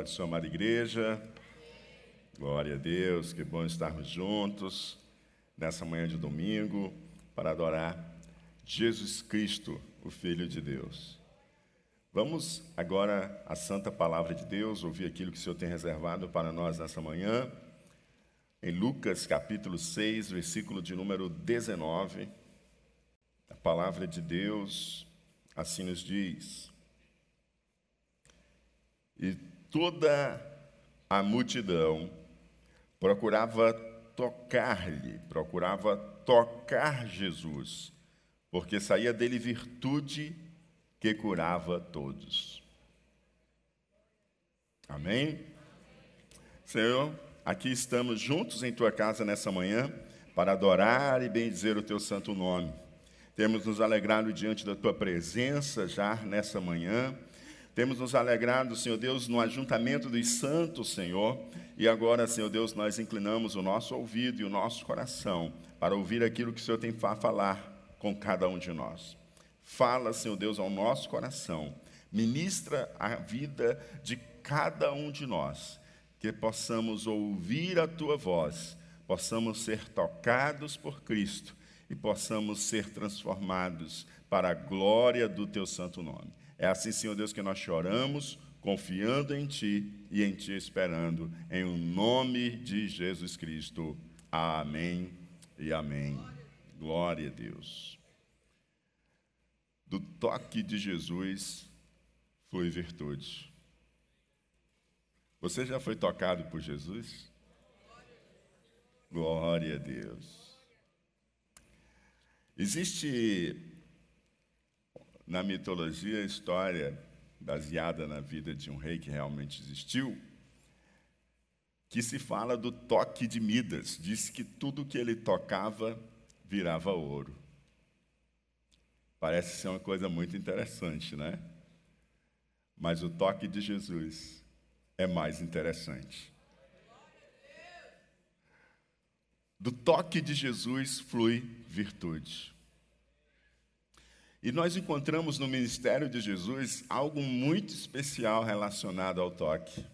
Pode sua amada igreja. Glória a Deus, que bom estarmos juntos nessa manhã de domingo para adorar Jesus Cristo, o Filho de Deus. Vamos agora à santa palavra de Deus, ouvir aquilo que o Senhor tem reservado para nós nessa manhã. Em Lucas capítulo 6, versículo de número 19, a palavra de Deus assim nos diz: E toda a multidão procurava tocar-lhe, procurava tocar Jesus, porque saía dele virtude que curava todos. Amém? Senhor, aqui estamos juntos em tua casa nessa manhã para adorar e bendizer o teu santo nome. Temos nos alegrado diante da tua presença já nessa manhã. Temos nos alegrado, Senhor Deus, no ajuntamento dos santos, Senhor. E agora, Senhor Deus, nós inclinamos o nosso ouvido e o nosso coração para ouvir aquilo que o Senhor tem para falar com cada um de nós. Fala, Senhor Deus, ao nosso coração. Ministra a vida de cada um de nós. Que possamos ouvir a tua voz, possamos ser tocados por Cristo e possamos ser transformados para a glória do teu santo nome. É assim, Senhor Deus, que nós choramos, confiando em Ti e em Ti esperando, em o nome de Jesus Cristo. Amém e amém. Glória a Deus. Do toque de Jesus flui virtude. Você já foi tocado por Jesus? Glória a Deus. Existe na mitologia a história baseada na vida de um rei que realmente existiu, que se fala do toque de Midas. Diz que tudo que ele tocava virava ouro. Parece ser uma coisa muito interessante, né? Mas o toque de Jesus é mais interessante. Do toque de Jesus flui virtude. E nós encontramos no ministério de Jesus algo muito especial relacionado ao toque.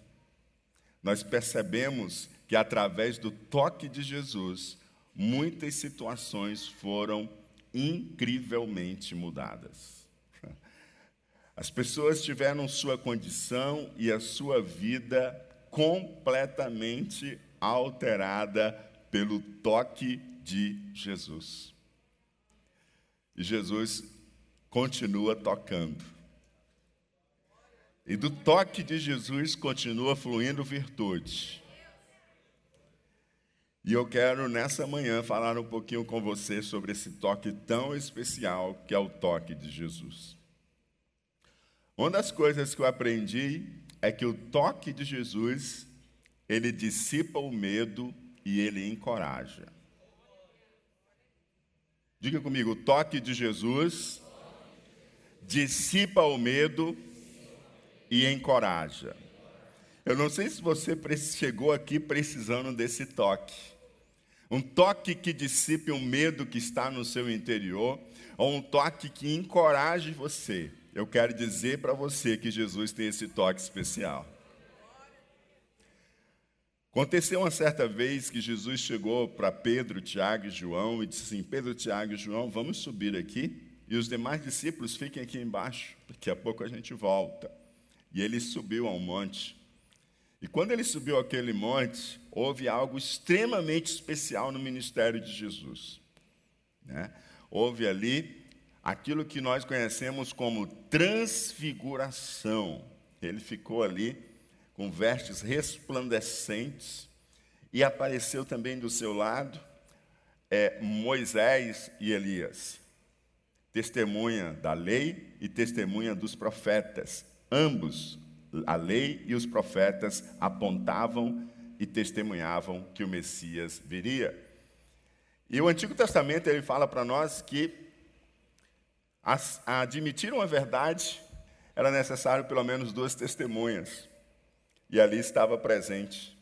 Nós percebemos que através do toque de Jesus, muitas situações foram incrivelmente mudadas. As pessoas tiveram sua condição e a sua vida completamente alterada pelo toque de Jesus. E Jesus continua tocando. E do toque de Jesus continua fluindo virtude. E eu quero nessa manhã falar um pouquinho com você sobre esse toque tão especial que é o toque de Jesus. Uma das coisas que eu aprendi é que o toque de Jesus, ele dissipa o medo e ele encoraja. Diga comigo, o toque de Jesus dissipa o medo e encoraja. Eu não sei se você chegou aqui precisando desse toque. Um toque que dissipe o medo que está no seu interior, ou um toque que encoraje você. Eu quero dizer para você que Jesus tem esse toque especial. Aconteceu uma certa vez que Jesus chegou para Pedro, Tiago e João e disse assim: Pedro, Tiago e João, vamos subir aqui e os demais discípulos fiquem aqui embaixo, daqui a pouco a gente volta. E ele subiu ao monte. E quando ele subiu aquele monte, houve algo extremamente especial no ministério de Jesus. Né? Houve ali aquilo que nós conhecemos como transfiguração. Ele ficou ali com vestes resplandecentes e apareceu também do seu lado é, Moisés e Elias testemunha da lei e testemunha dos profetas. Ambos, a lei e os profetas, apontavam e testemunhavam que o Messias viria. E o Antigo Testamento ele fala para nós que a, admitir uma verdade era necessário pelo menos duas testemunhas. E ali estava presente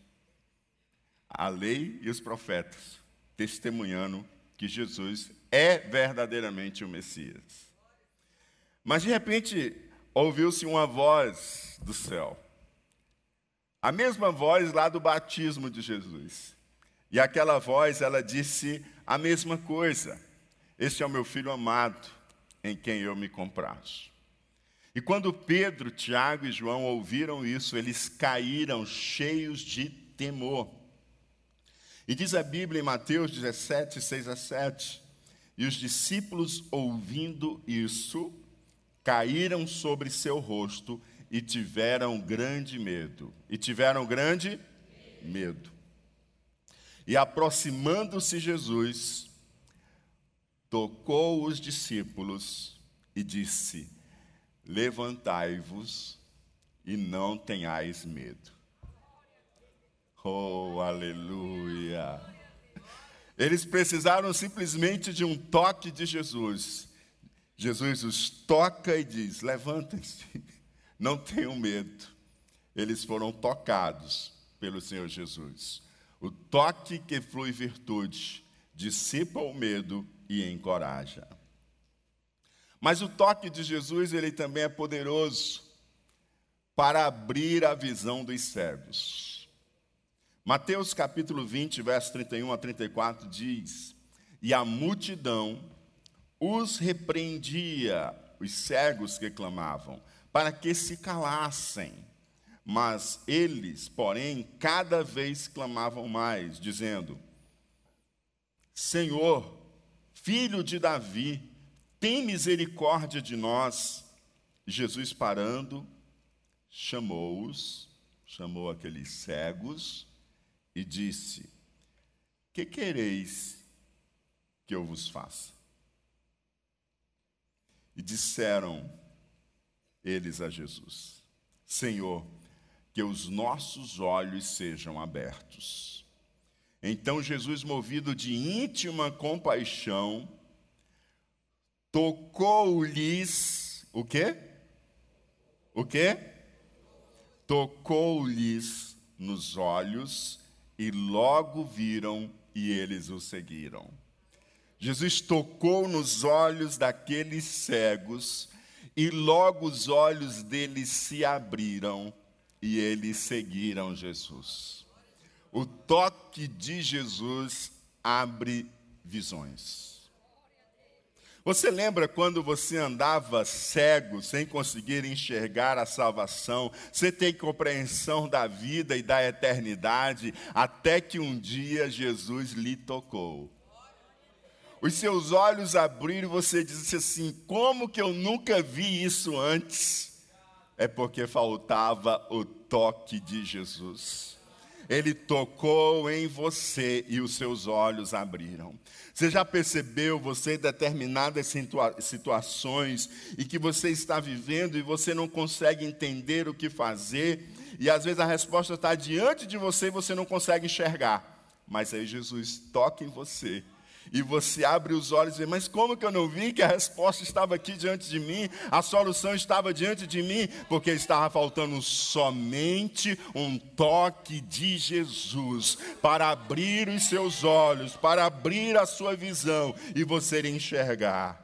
a lei e os profetas, testemunhando que Jesus é verdadeiramente o Messias. Mas de repente ouviu-se uma voz do céu. A mesma voz lá do batismo de Jesus. E aquela voz, ela disse a mesma coisa. Este é o meu filho amado, em quem eu me comprazo. E quando Pedro, Tiago e João ouviram isso, eles caíram cheios de temor. E diz a Bíblia em Mateus 17, 6 a 7: E os discípulos, ouvindo isso, caíram sobre seu rosto e tiveram grande medo. E tiveram grande medo. E aproximando-se Jesus, tocou os discípulos e disse: Levantai-vos e não tenhais medo. Oh, aleluia! Eles precisaram simplesmente de um toque de Jesus. Jesus os toca e diz: Levantem-se, não tenham medo. Eles foram tocados pelo Senhor Jesus. O toque que flui virtude dissipa o medo e encoraja. Mas o toque de Jesus, ele também é poderoso para abrir a visão dos cegos. Mateus capítulo 20, verso 31 a 34 diz: E a multidão os repreendia, os cegos que clamavam, para que se calassem. Mas eles, porém, cada vez clamavam mais, dizendo: Senhor, filho de Davi, tem misericórdia de nós. Jesus parando, chamou-os, chamou aqueles cegos e disse: Que quereis que eu vos faça? E disseram eles a Jesus: Senhor, que os nossos olhos sejam abertos. Então Jesus, movido de íntima compaixão, tocou-lhes o quê? O quê? Tocou-lhes nos olhos e logo viram e eles o seguiram. Jesus tocou nos olhos daqueles cegos e logo os olhos deles se abriram e eles seguiram Jesus. O toque de Jesus abre visões. Você lembra quando você andava cego, sem conseguir enxergar a salvação, sem ter compreensão da vida e da eternidade, até que um dia Jesus lhe tocou. Os seus olhos abriram e você disse assim: Como que eu nunca vi isso antes? É porque faltava o toque de Jesus. Ele tocou em você e os seus olhos abriram. Você já percebeu você em determinadas situa situações e que você está vivendo e você não consegue entender o que fazer, e às vezes a resposta está diante de você e você não consegue enxergar. Mas aí Jesus toca em você e você abre os olhos e diz: Mas como que eu não vi que a resposta estava aqui diante de mim, a solução estava diante de mim? Porque estava faltando somente um toque de Jesus para abrir os seus olhos, para abrir a sua visão e você enxergar.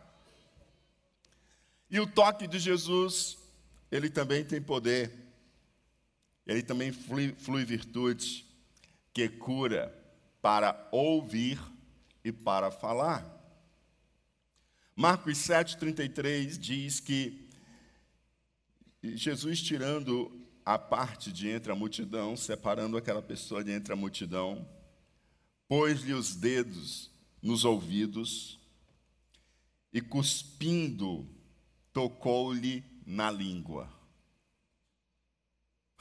E o toque de Jesus, ele também tem poder, ele também flui, flui virtude que cura para ouvir e para falar. Marcos 7,33 diz que Jesus tirando a parte de entre a multidão, separando aquela pessoa de entre a multidão, pôs-lhe os dedos nos ouvidos e, cuspindo, tocou-lhe na língua.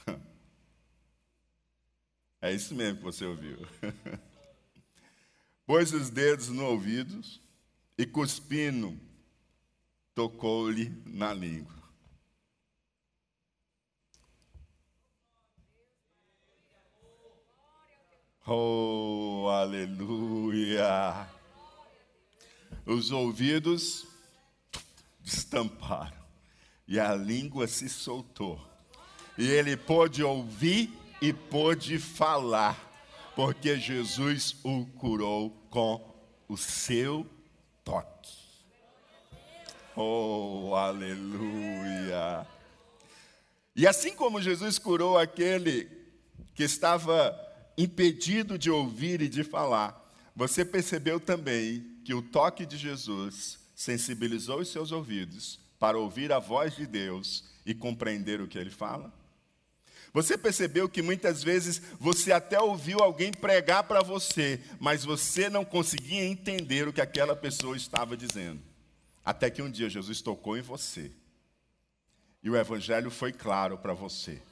É isso mesmo que você ouviu. pôs os dedos no ouvido e, cuspindo, tocou-lhe na língua. Oh, aleluia! Os ouvidos destamparam e a língua se soltou. E ele pôde ouvir e pôde falar porque Jesus o curou com o seu toque. Oh, aleluia! E assim como Jesus curou aquele que estava impedido de ouvir e de falar, você percebeu também que o toque de Jesus sensibilizou os seus ouvidos para ouvir a voz de Deus e compreender o que ele fala? Você percebeu que muitas vezes você até ouviu alguém pregar para você, mas você não conseguia entender o que aquela pessoa estava dizendo. Até que um dia Jesus tocou em você. E o evangelho foi claro para você.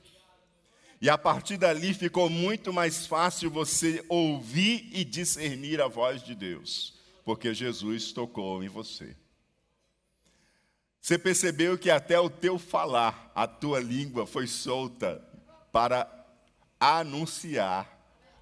E a partir dali ficou muito mais fácil você ouvir e discernir a voz de Deus, porque Jesus tocou em você. Você percebeu que até o teu falar, a tua língua foi solta para anunciar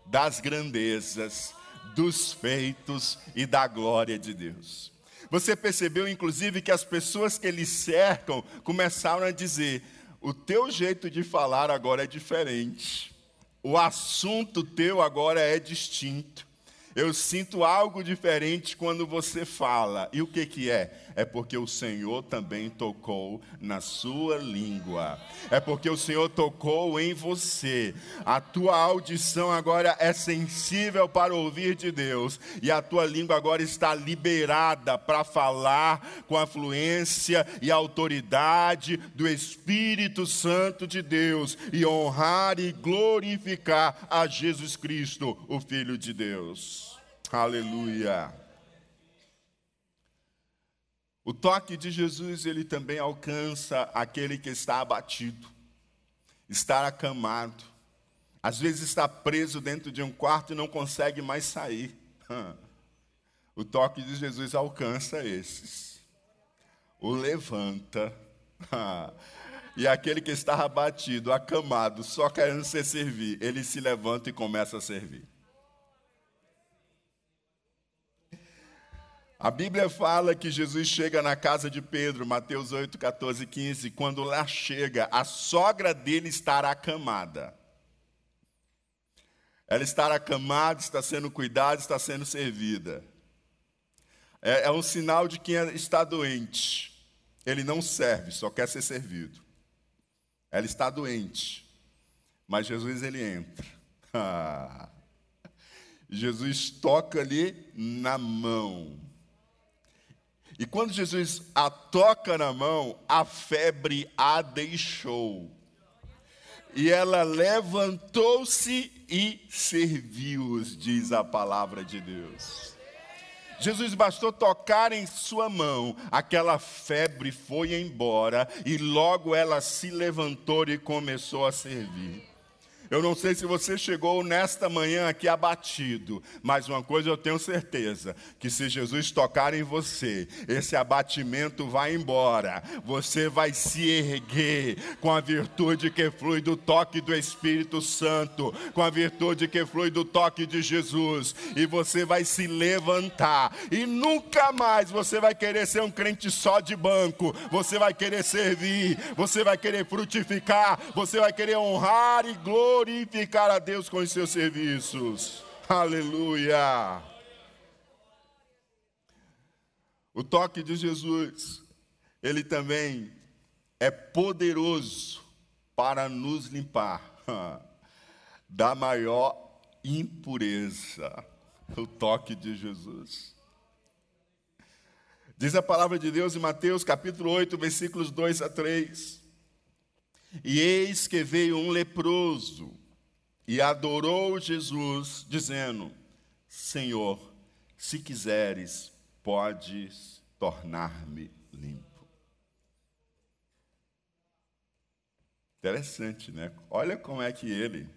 das grandezas, dos feitos e da glória de Deus. Você percebeu, inclusive, que as pessoas que lhe cercam começaram a dizer: o teu jeito de falar agora é diferente. O assunto teu agora é distinto. Eu sinto algo diferente quando você fala. E o que que é? é porque o Senhor também tocou na sua língua. É porque o Senhor tocou em você. A tua audição agora é sensível para ouvir de Deus e a tua língua agora está liberada para falar com a fluência e autoridade do Espírito Santo de Deus e honrar e glorificar a Jesus Cristo, o Filho de Deus. Aleluia. O toque de Jesus, ele também alcança aquele que está abatido, está acamado, às vezes está preso dentro de um quarto e não consegue mais sair. O toque de Jesus alcança esses, o levanta, e aquele que está abatido, acamado, só querendo ser servir, ele se levanta e começa a servir. A Bíblia fala que Jesus chega na casa de Pedro, Mateus 8, 14 e 15. Quando lá chega, a sogra dele estará acamada. Ela está acamada, está sendo cuidada, está sendo servida. É, é um sinal de quem está doente. Ele não serve, só quer ser servido. Ela está doente, mas Jesus ele entra. Jesus toca ali na mão. E quando Jesus a toca na mão, a febre a deixou. E ela levantou-se e serviu-os, diz a palavra de Deus. Jesus bastou tocar em sua mão, aquela febre foi embora e logo ela se levantou e começou a servir. Eu não sei se você chegou nesta manhã aqui abatido, mas uma coisa eu tenho certeza: que se Jesus tocar em você, esse abatimento vai embora. Você vai se erguer com a virtude que flui do toque do Espírito Santo, com a virtude que flui do toque de Jesus, e você vai se levantar. E nunca mais você vai querer ser um crente só de banco, você vai querer servir, você vai querer frutificar, você vai querer honrar e glorificar glorificar a Deus com os seus serviços. Aleluia! O toque de Jesus, ele também é poderoso para nos limpar da maior impureza. O toque de Jesus. Diz a palavra de Deus em Mateus capítulo 8, versículos 2 a 3. E eis que veio um leproso e adorou Jesus, dizendo: Senhor, se quiseres, podes tornar-me limpo. Interessante, né? Olha como é que ele,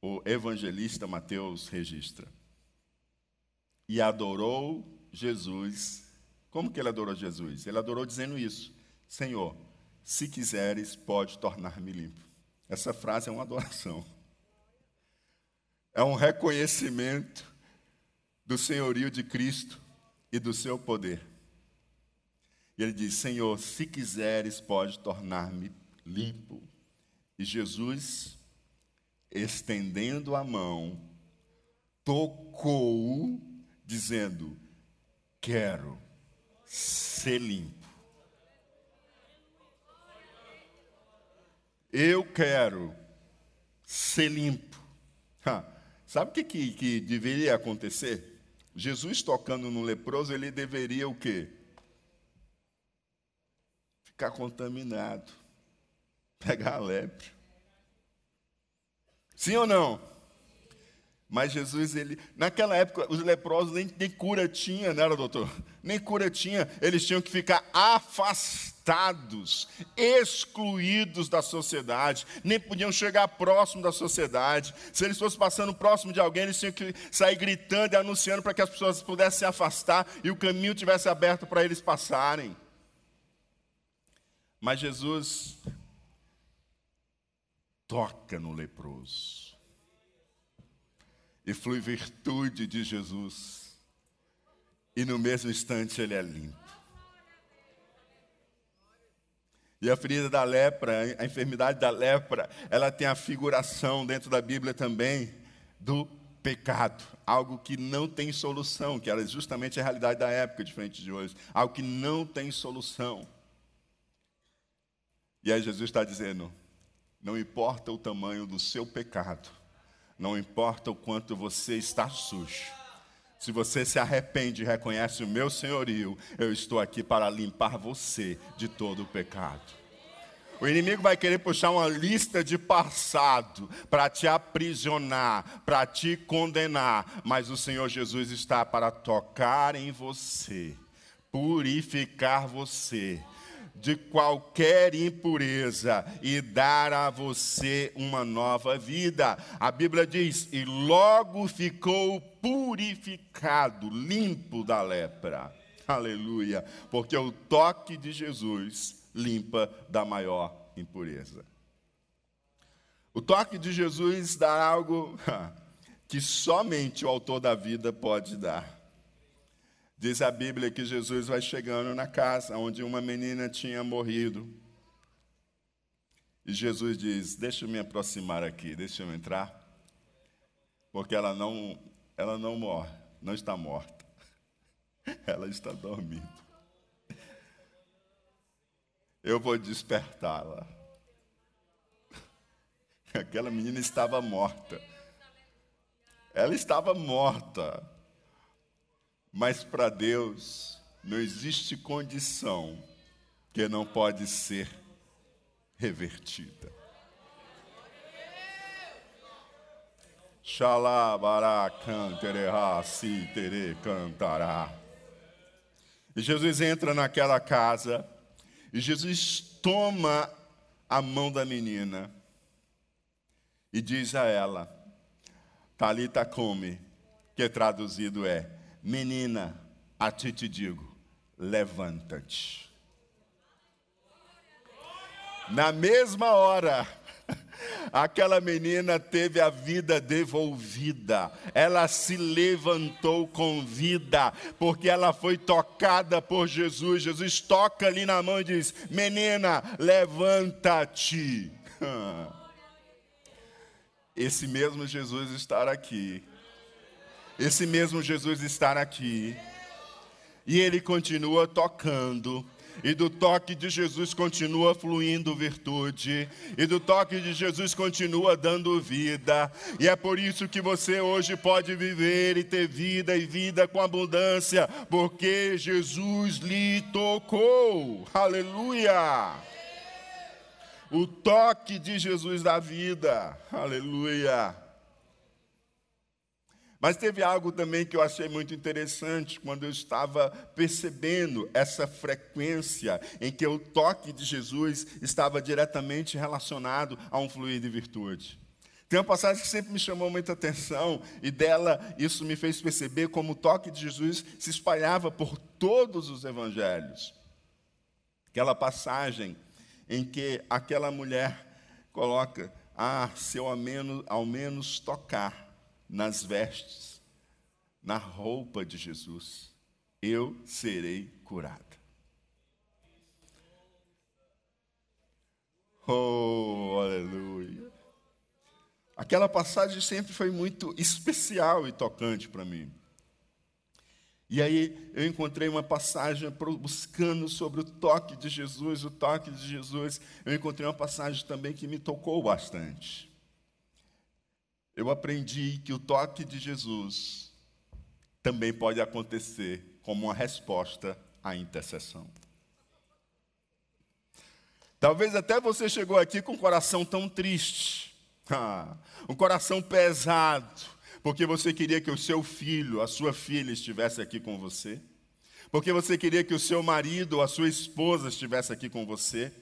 o evangelista Mateus, registra. E adorou Jesus. Como que ele adorou Jesus? Ele adorou dizendo isso: Senhor, se quiseres, pode tornar-me limpo. Essa frase é uma adoração. É um reconhecimento do senhorio de Cristo e do seu poder. E ele diz: Senhor, se quiseres, pode tornar-me limpo. E Jesus, estendendo a mão, tocou, dizendo: Quero ser limpo. Eu quero ser limpo. Ha, sabe o que, que, que deveria acontecer? Jesus tocando no leproso, ele deveria o quê? Ficar contaminado. Pegar a lepra. Sim ou não? Mas Jesus, ele, naquela época, os leprosos nem, nem cura tinha, não era, doutor? Nem cura tinha. Eles tinham que ficar afastados, excluídos da sociedade, nem podiam chegar próximo da sociedade. Se eles fossem passando próximo de alguém, eles tinham que sair gritando e anunciando para que as pessoas pudessem se afastar e o caminho tivesse aberto para eles passarem. Mas Jesus toca no leproso e flui virtude de Jesus. E no mesmo instante ele é limpo. E a ferida da lepra, a enfermidade da lepra, ela tem a figuração dentro da Bíblia também do pecado, algo que não tem solução, que era justamente a realidade da época, diferente de hoje, algo que não tem solução. E aí Jesus está dizendo: não importa o tamanho do seu pecado, não importa o quanto você está sujo. Se você se arrepende e reconhece o meu senhorio, eu estou aqui para limpar você de todo o pecado. O inimigo vai querer puxar uma lista de passado para te aprisionar, para te condenar, mas o Senhor Jesus está para tocar em você, purificar você de qualquer impureza e dar a você uma nova vida. A Bíblia diz: e logo ficou purificado, limpo da lepra. Aleluia, porque o toque de Jesus limpa da maior impureza. O toque de Jesus dá algo que somente o autor da vida pode dar. Diz a Bíblia que Jesus vai chegando na casa onde uma menina tinha morrido. E Jesus diz: Deixa eu me aproximar aqui, deixa eu entrar. Porque ela não, ela não morre, não está morta. Ela está dormindo. Eu vou despertá-la. Aquela menina estava morta. Ela estava morta. Mas para Deus não existe condição que não pode ser revertida. Cantará. E Jesus entra naquela casa e Jesus toma a mão da menina e diz a ela, Talita come, que traduzido é, Menina, a ti te digo, levanta-te. Na mesma hora, aquela menina teve a vida devolvida, ela se levantou com vida, porque ela foi tocada por Jesus. Jesus toca ali na mão e diz: Menina, levanta-te. Esse mesmo Jesus estar aqui esse mesmo Jesus estar aqui. E ele continua tocando. E do toque de Jesus continua fluindo virtude, e do toque de Jesus continua dando vida, e é por isso que você hoje pode viver e ter vida e vida com abundância, porque Jesus lhe tocou, aleluia! O toque de Jesus da vida, aleluia! Mas teve algo também que eu achei muito interessante quando eu estava percebendo essa frequência em que o toque de Jesus estava diretamente relacionado a um fluir de virtude. Tem uma passagem que sempre me chamou muita atenção, e dela isso me fez perceber como o toque de Jesus se espalhava por todos os evangelhos. Aquela passagem em que aquela mulher coloca: Ah, se eu ao menos, ao menos tocar nas vestes, na roupa de Jesus, eu serei curada. Oh, aleluia. Aquela passagem sempre foi muito especial e tocante para mim. E aí eu encontrei uma passagem buscando sobre o toque de Jesus, o toque de Jesus. Eu encontrei uma passagem também que me tocou bastante. Eu aprendi que o toque de Jesus também pode acontecer como uma resposta à intercessão. Talvez até você chegou aqui com um coração tão triste, ah, um coração pesado, porque você queria que o seu filho, a sua filha estivesse aqui com você, porque você queria que o seu marido ou a sua esposa estivesse aqui com você,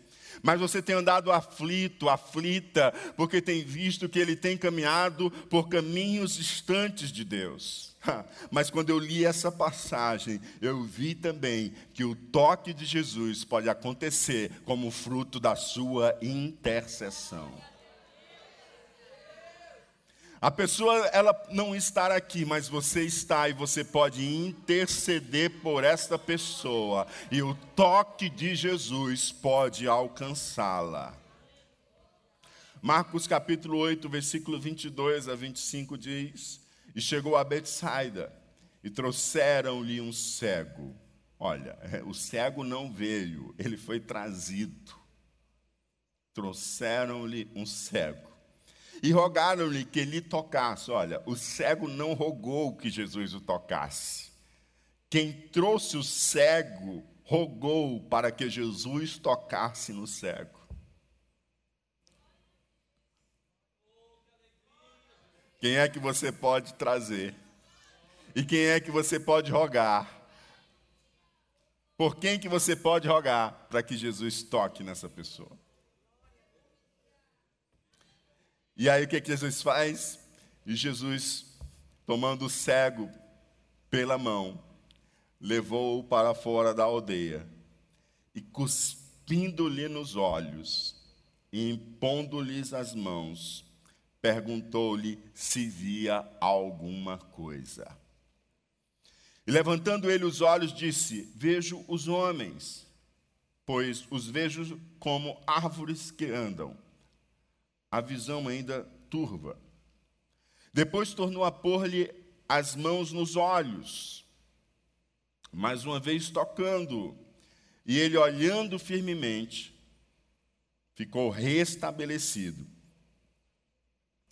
mas você tem andado aflito, aflita, porque tem visto que ele tem caminhado por caminhos distantes de Deus. Mas quando eu li essa passagem, eu vi também que o toque de Jesus pode acontecer como fruto da sua intercessão. A pessoa ela não está aqui, mas você está e você pode interceder por esta pessoa e o toque de Jesus pode alcançá-la. Marcos capítulo 8, versículo 22 a 25 diz: E chegou a Betsaida e trouxeram-lhe um cego. Olha, o cego não veio, ele foi trazido. Trouxeram-lhe um cego e rogaram-lhe que lhe tocasse. Olha, o cego não rogou que Jesus o tocasse. Quem trouxe o cego rogou para que Jesus tocasse no cego. Quem é que você pode trazer? E quem é que você pode rogar? Por quem que você pode rogar para que Jesus toque nessa pessoa? E aí o que, que Jesus faz? E Jesus, tomando o cego pela mão, levou-o para fora da aldeia e cuspindo-lhe nos olhos e impondo-lhes as mãos, perguntou-lhe se via alguma coisa. E levantando ele os olhos, disse: Vejo os homens, pois os vejo como árvores que andam a visão ainda turva. Depois tornou a pôr-lhe as mãos nos olhos, mais uma vez tocando, e ele olhando firmemente, ficou restabelecido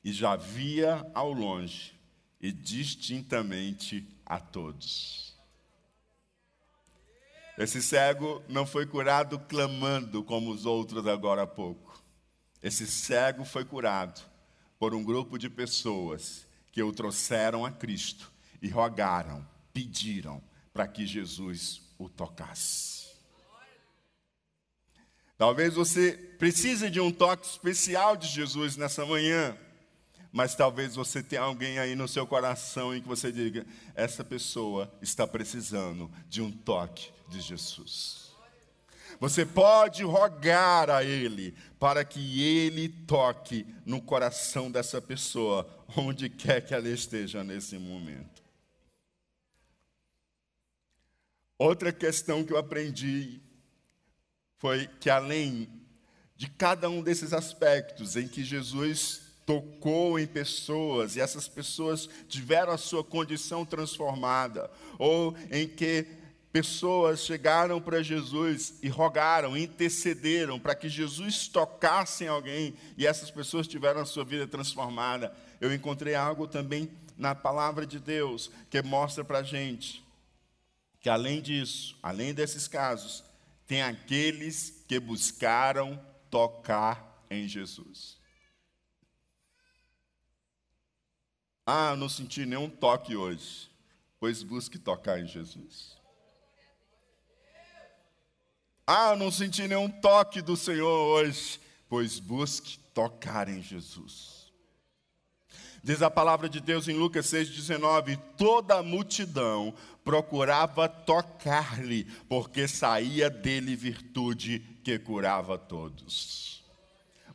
e já via ao longe e distintamente a todos. Esse cego não foi curado clamando como os outros agora há pouco. Esse cego foi curado por um grupo de pessoas que o trouxeram a Cristo e rogaram, pediram para que Jesus o tocasse. Talvez você precise de um toque especial de Jesus nessa manhã, mas talvez você tenha alguém aí no seu coração em que você diga: essa pessoa está precisando de um toque de Jesus. Você pode rogar a Ele para que Ele toque no coração dessa pessoa, onde quer que ela esteja nesse momento. Outra questão que eu aprendi foi que, além de cada um desses aspectos em que Jesus tocou em pessoas e essas pessoas tiveram a sua condição transformada, ou em que pessoas chegaram para Jesus e rogaram, intercederam para que Jesus tocasse em alguém e essas pessoas tiveram a sua vida transformada. Eu encontrei algo também na palavra de Deus que mostra para a gente que, além disso, além desses casos, tem aqueles que buscaram tocar em Jesus. Ah, não senti nenhum toque hoje. Pois busque tocar em Jesus. Ah, não senti nenhum toque do Senhor hoje. Pois busque tocar em Jesus. Diz a palavra de Deus em Lucas 6,19: toda a multidão procurava tocar-lhe, porque saía dele virtude que curava todos.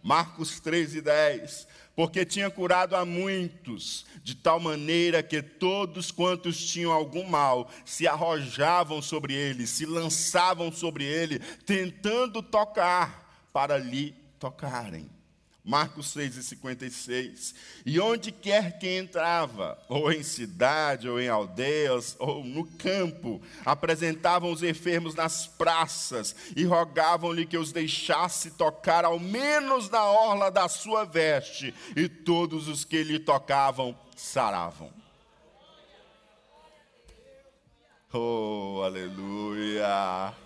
Marcos 3,10: porque tinha curado a muitos, de tal maneira que todos quantos tinham algum mal se arrojavam sobre ele, se lançavam sobre ele, tentando tocar para lhe tocarem. Marcos 6 e 56. E onde quer que entrava, ou em cidade, ou em aldeias, ou no campo, apresentavam os enfermos nas praças e rogavam-lhe que os deixasse tocar ao menos na orla da sua veste, e todos os que lhe tocavam saravam. Oh, aleluia!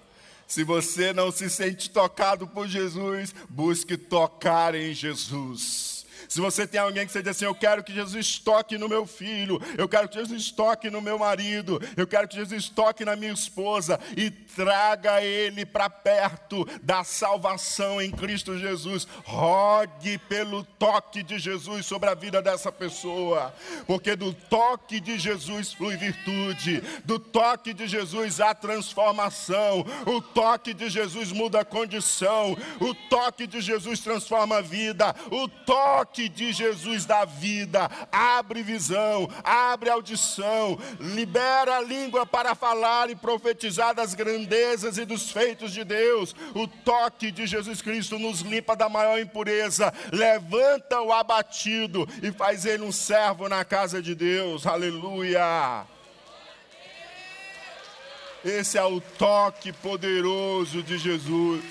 Se você não se sente tocado por Jesus, busque tocar em Jesus. Se você tem alguém que você diz assim, eu quero que Jesus toque no meu filho, eu quero que Jesus toque no meu marido, eu quero que Jesus toque na minha esposa e traga ele para perto da salvação em Cristo Jesus. Rogue pelo toque de Jesus sobre a vida dessa pessoa, porque do toque de Jesus flui virtude, do toque de Jesus há transformação, o toque de Jesus muda a condição, o toque de Jesus transforma a vida, o toque toque de Jesus da vida, abre visão, abre audição, libera a língua para falar e profetizar das grandezas e dos feitos de Deus. O toque de Jesus Cristo nos limpa da maior impureza, levanta o abatido e faz ele um servo na casa de Deus. Aleluia. Esse é o toque poderoso de Jesus,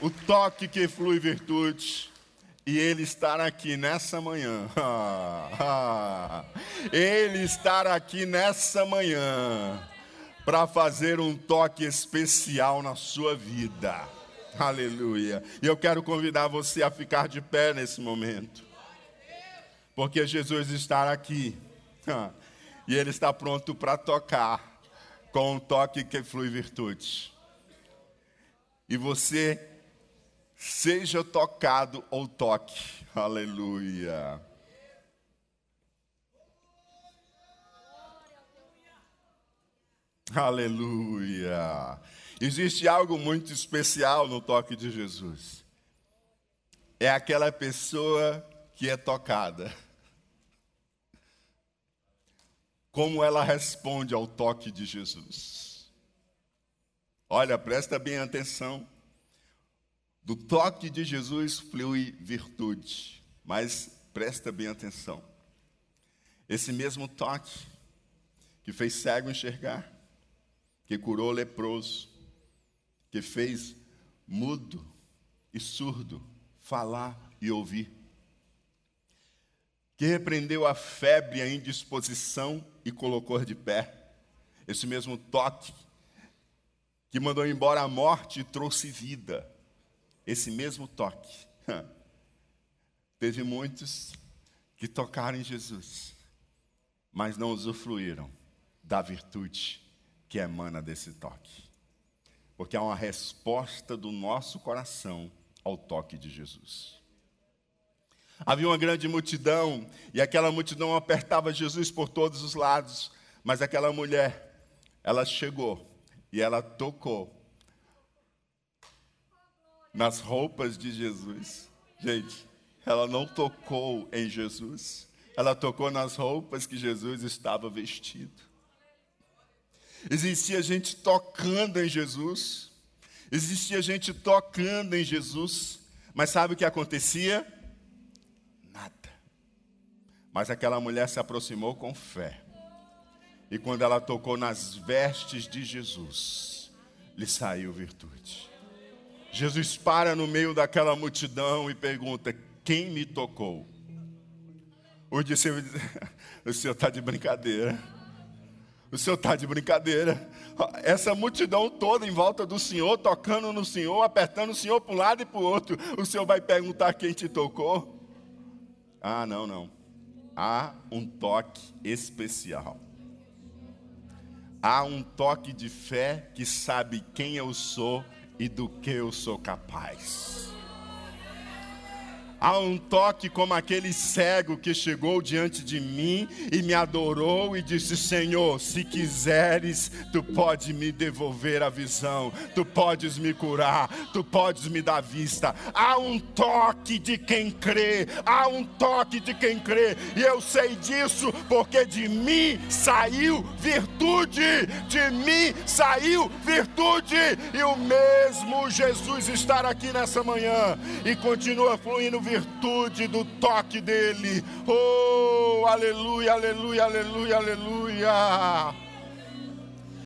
o toque que flui virtude e Ele estar aqui nessa manhã. Ele estar aqui nessa manhã para fazer um toque especial na sua vida. Aleluia. E eu quero convidar você a ficar de pé nesse momento. Porque Jesus está aqui. E Ele está pronto para tocar com um toque que flui virtude. E você seja tocado ou toque. Aleluia. Aleluia. Existe algo muito especial no toque de Jesus. É aquela pessoa que é tocada. Como ela responde ao toque de Jesus. Olha, presta bem atenção. Do toque de Jesus flui virtude, mas presta bem atenção. Esse mesmo toque que fez cego enxergar, que curou leproso, que fez mudo e surdo falar e ouvir, que repreendeu a febre a indisposição e colocou de pé. Esse mesmo toque que mandou embora a morte e trouxe vida esse mesmo toque. Teve muitos que tocaram em Jesus, mas não usufruíram da virtude que emana desse toque. Porque é uma resposta do nosso coração ao toque de Jesus. Havia uma grande multidão, e aquela multidão apertava Jesus por todos os lados, mas aquela mulher, ela chegou e ela tocou nas roupas de Jesus. Gente, ela não tocou em Jesus, ela tocou nas roupas que Jesus estava vestido. Existia gente tocando em Jesus, existia gente tocando em Jesus, mas sabe o que acontecia? Nada. Mas aquela mulher se aproximou com fé, e quando ela tocou nas vestes de Jesus, lhe saiu virtude. Jesus para no meio daquela multidão e pergunta: Quem me tocou? Os discípulos dizem: O senhor está de brincadeira. O senhor está de brincadeira. Essa multidão toda em volta do senhor, tocando no senhor, apertando o senhor para um lado e para o outro. O senhor vai perguntar quem te tocou? Ah, não, não. Há um toque especial. Há um toque de fé que sabe quem eu sou e do que eu sou capaz. Há um toque como aquele cego que chegou diante de mim e me adorou e disse: Senhor, se quiseres, tu podes me devolver a visão, tu podes me curar, tu podes me dar vista. Há um toque de quem crê, há um toque de quem crê, e eu sei disso porque de mim saiu virtude, de mim saiu virtude, e o mesmo Jesus estar aqui nessa manhã e continua fluindo virtude virtude do toque dele. Oh, aleluia, aleluia, aleluia, aleluia.